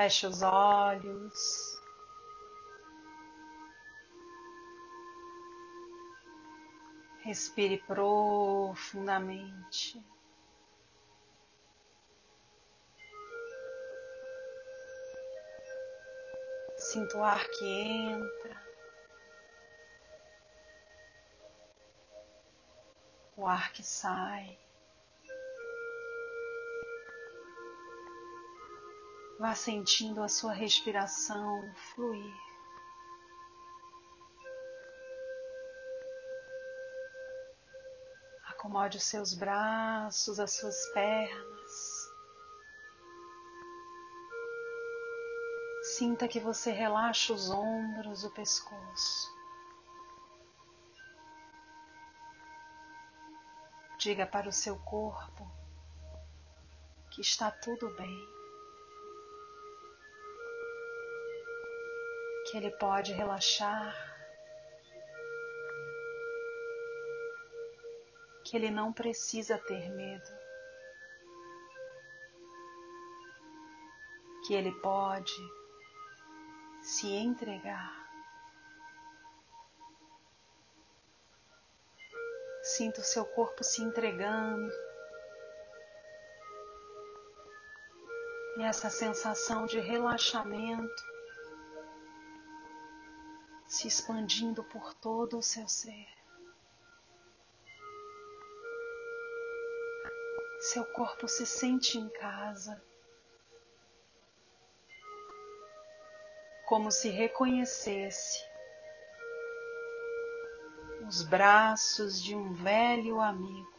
Feche os olhos. Respire profundamente. Sinta o ar que entra, o ar que sai. Vá sentindo a sua respiração fluir. Acomode os seus braços, as suas pernas. Sinta que você relaxa os ombros, o pescoço. Diga para o seu corpo que está tudo bem. Que ele pode relaxar, que ele não precisa ter medo, que ele pode se entregar. Sinta o seu corpo se entregando. E essa sensação de relaxamento se expandindo por todo o seu ser. Seu corpo se sente em casa, como se reconhecesse os braços de um velho amigo.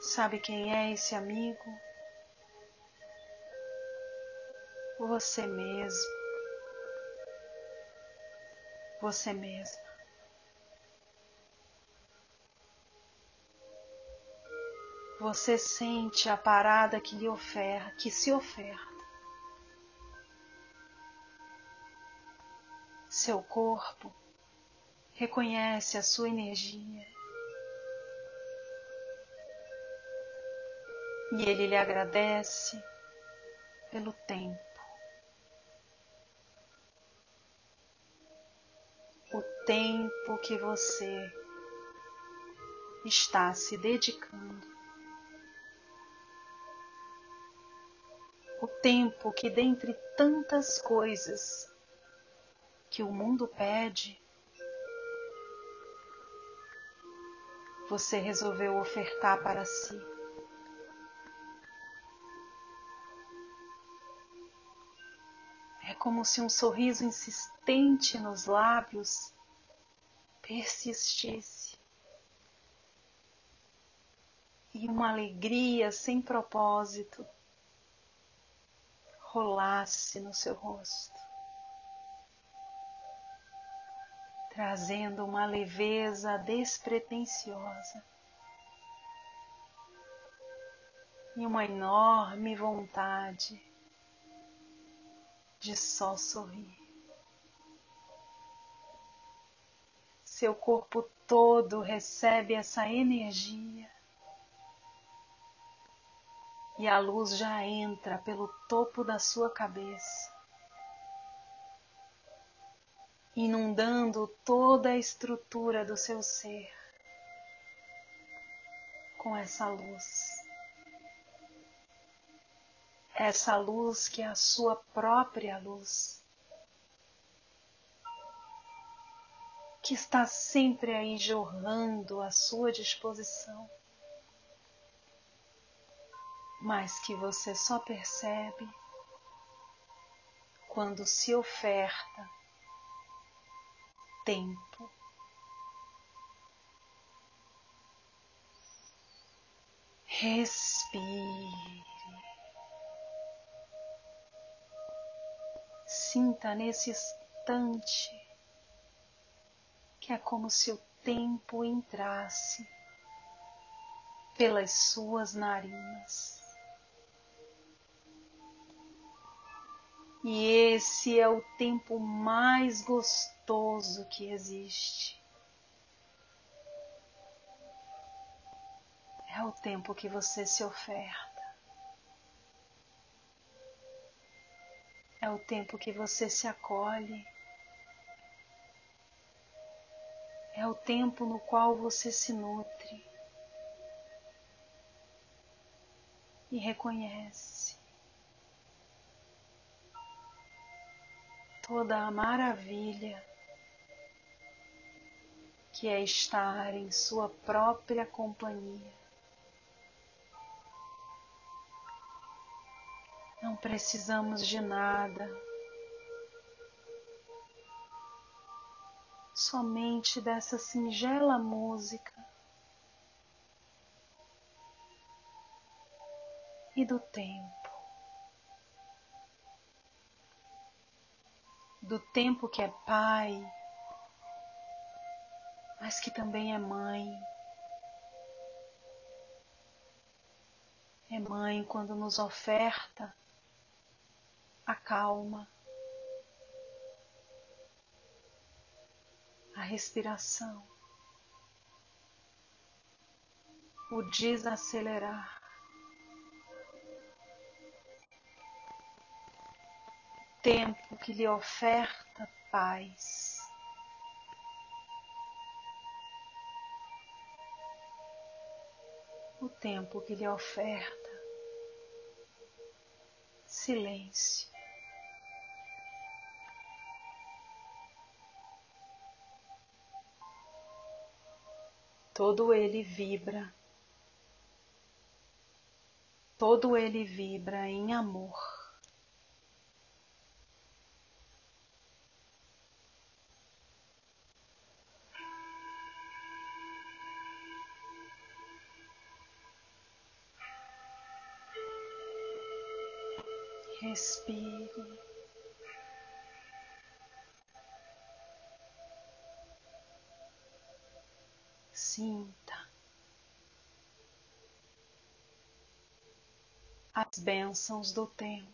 Sabe quem é esse amigo? Você mesmo, você mesma. Você sente a parada que lhe oferta, que se oferta. Seu corpo reconhece a sua energia. E ele lhe agradece pelo tempo. Tempo que você está se dedicando, o tempo que, dentre tantas coisas que o mundo pede, você resolveu ofertar para si. É como se um sorriso insistente nos lábios persistisse e uma alegria sem propósito rolasse no seu rosto, trazendo uma leveza despretensiosa e uma enorme vontade de só sorrir. Seu corpo todo recebe essa energia e a luz já entra pelo topo da sua cabeça, inundando toda a estrutura do seu ser com essa luz. Essa luz que é a sua própria luz. Que está sempre aí jorrando à sua disposição, mas que você só percebe quando se oferta tempo. Respire. Sinta nesse instante que é como se o tempo entrasse pelas suas narinas. E esse é o tempo mais gostoso que existe. É o tempo que você se oferta. É o tempo que você se acolhe. É o tempo no qual você se nutre e reconhece toda a maravilha que é estar em sua própria companhia. Não precisamos de nada, somente dessa singela música e do tempo. Do tempo que é pai, mas que também é mãe. É mãe quando nos oferta a calma, a respiração, o desacelerar. Tempo que lhe oferta paz. O tempo que lhe oferta silêncio. Todo ele vibra, todo ele vibra em amor. Respire. Sinta as bênçãos do tempo.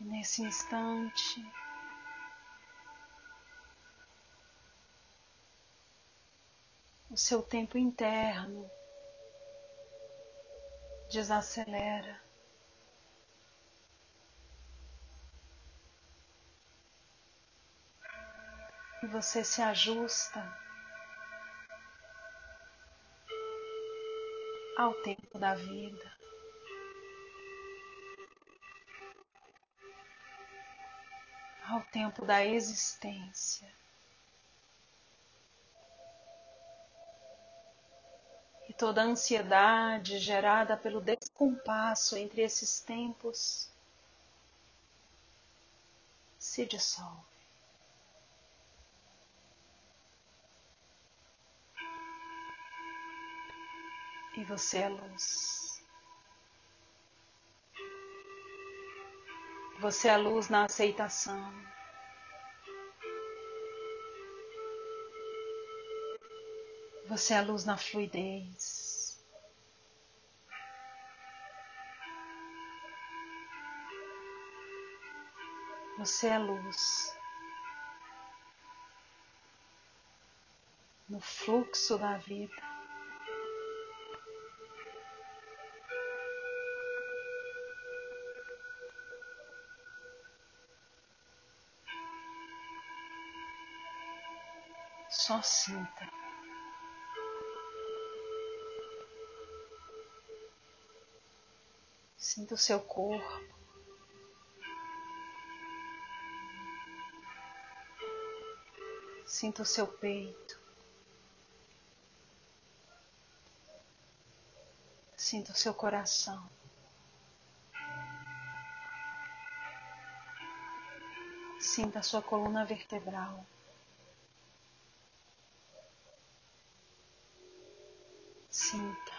E nesse instante, o seu tempo interno desacelera. E você se ajusta ao tempo da vida. Ao tempo da existência. E toda a ansiedade gerada pelo descompasso entre esses tempos se dissolve. E você é luz. Você é luz na aceitação. Você é luz na fluidez. Você é luz no fluxo da vida. Sinta. Sinta o seu corpo. Sinta o seu peito. Sinta o seu coração. Sinta a sua coluna vertebral. Sinta.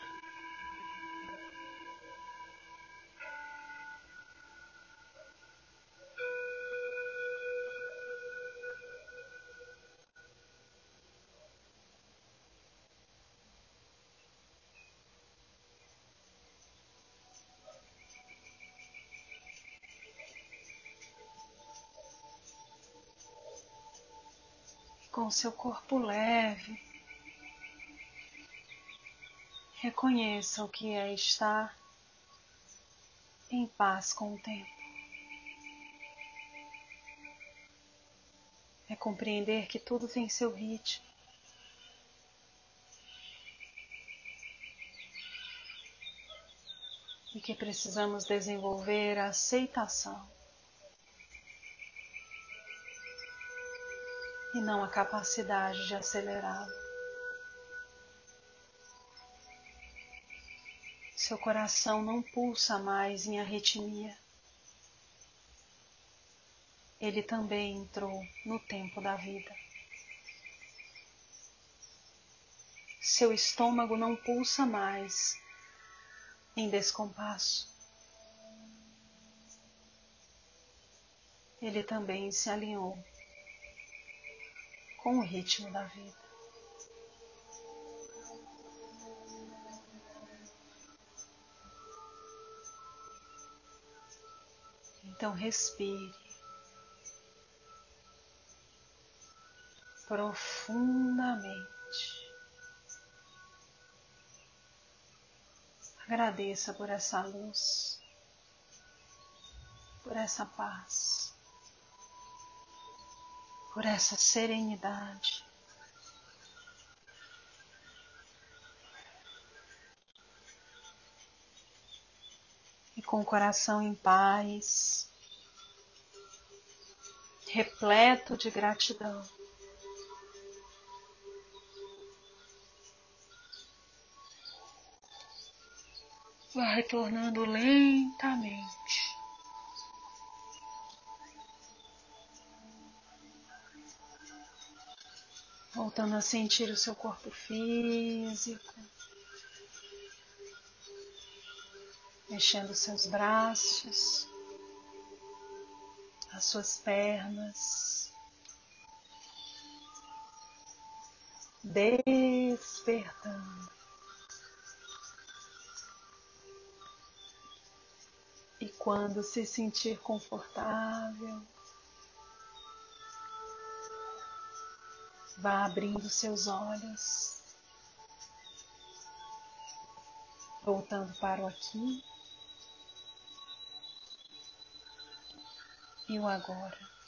Com seu corpo leve, Reconheça o que é estar em paz com o tempo. É compreender que tudo tem seu ritmo. E que precisamos desenvolver a aceitação e não a capacidade de acelerá-lo. Seu coração não pulsa mais em arritmia. Ele também entrou no tempo da vida. Seu estômago não pulsa mais em descompasso. Ele também se alinhou com o ritmo da vida. Então respire profundamente. Agradeça por essa luz, por essa paz, por essa serenidade. Com o coração em paz, repleto de gratidão. Vai retornando lentamente. Voltando a sentir o seu corpo físico. Mexendo seus braços as suas pernas, despertando. E quando se sentir confortável, vá abrindo seus olhos, voltando para o aqui e o agora.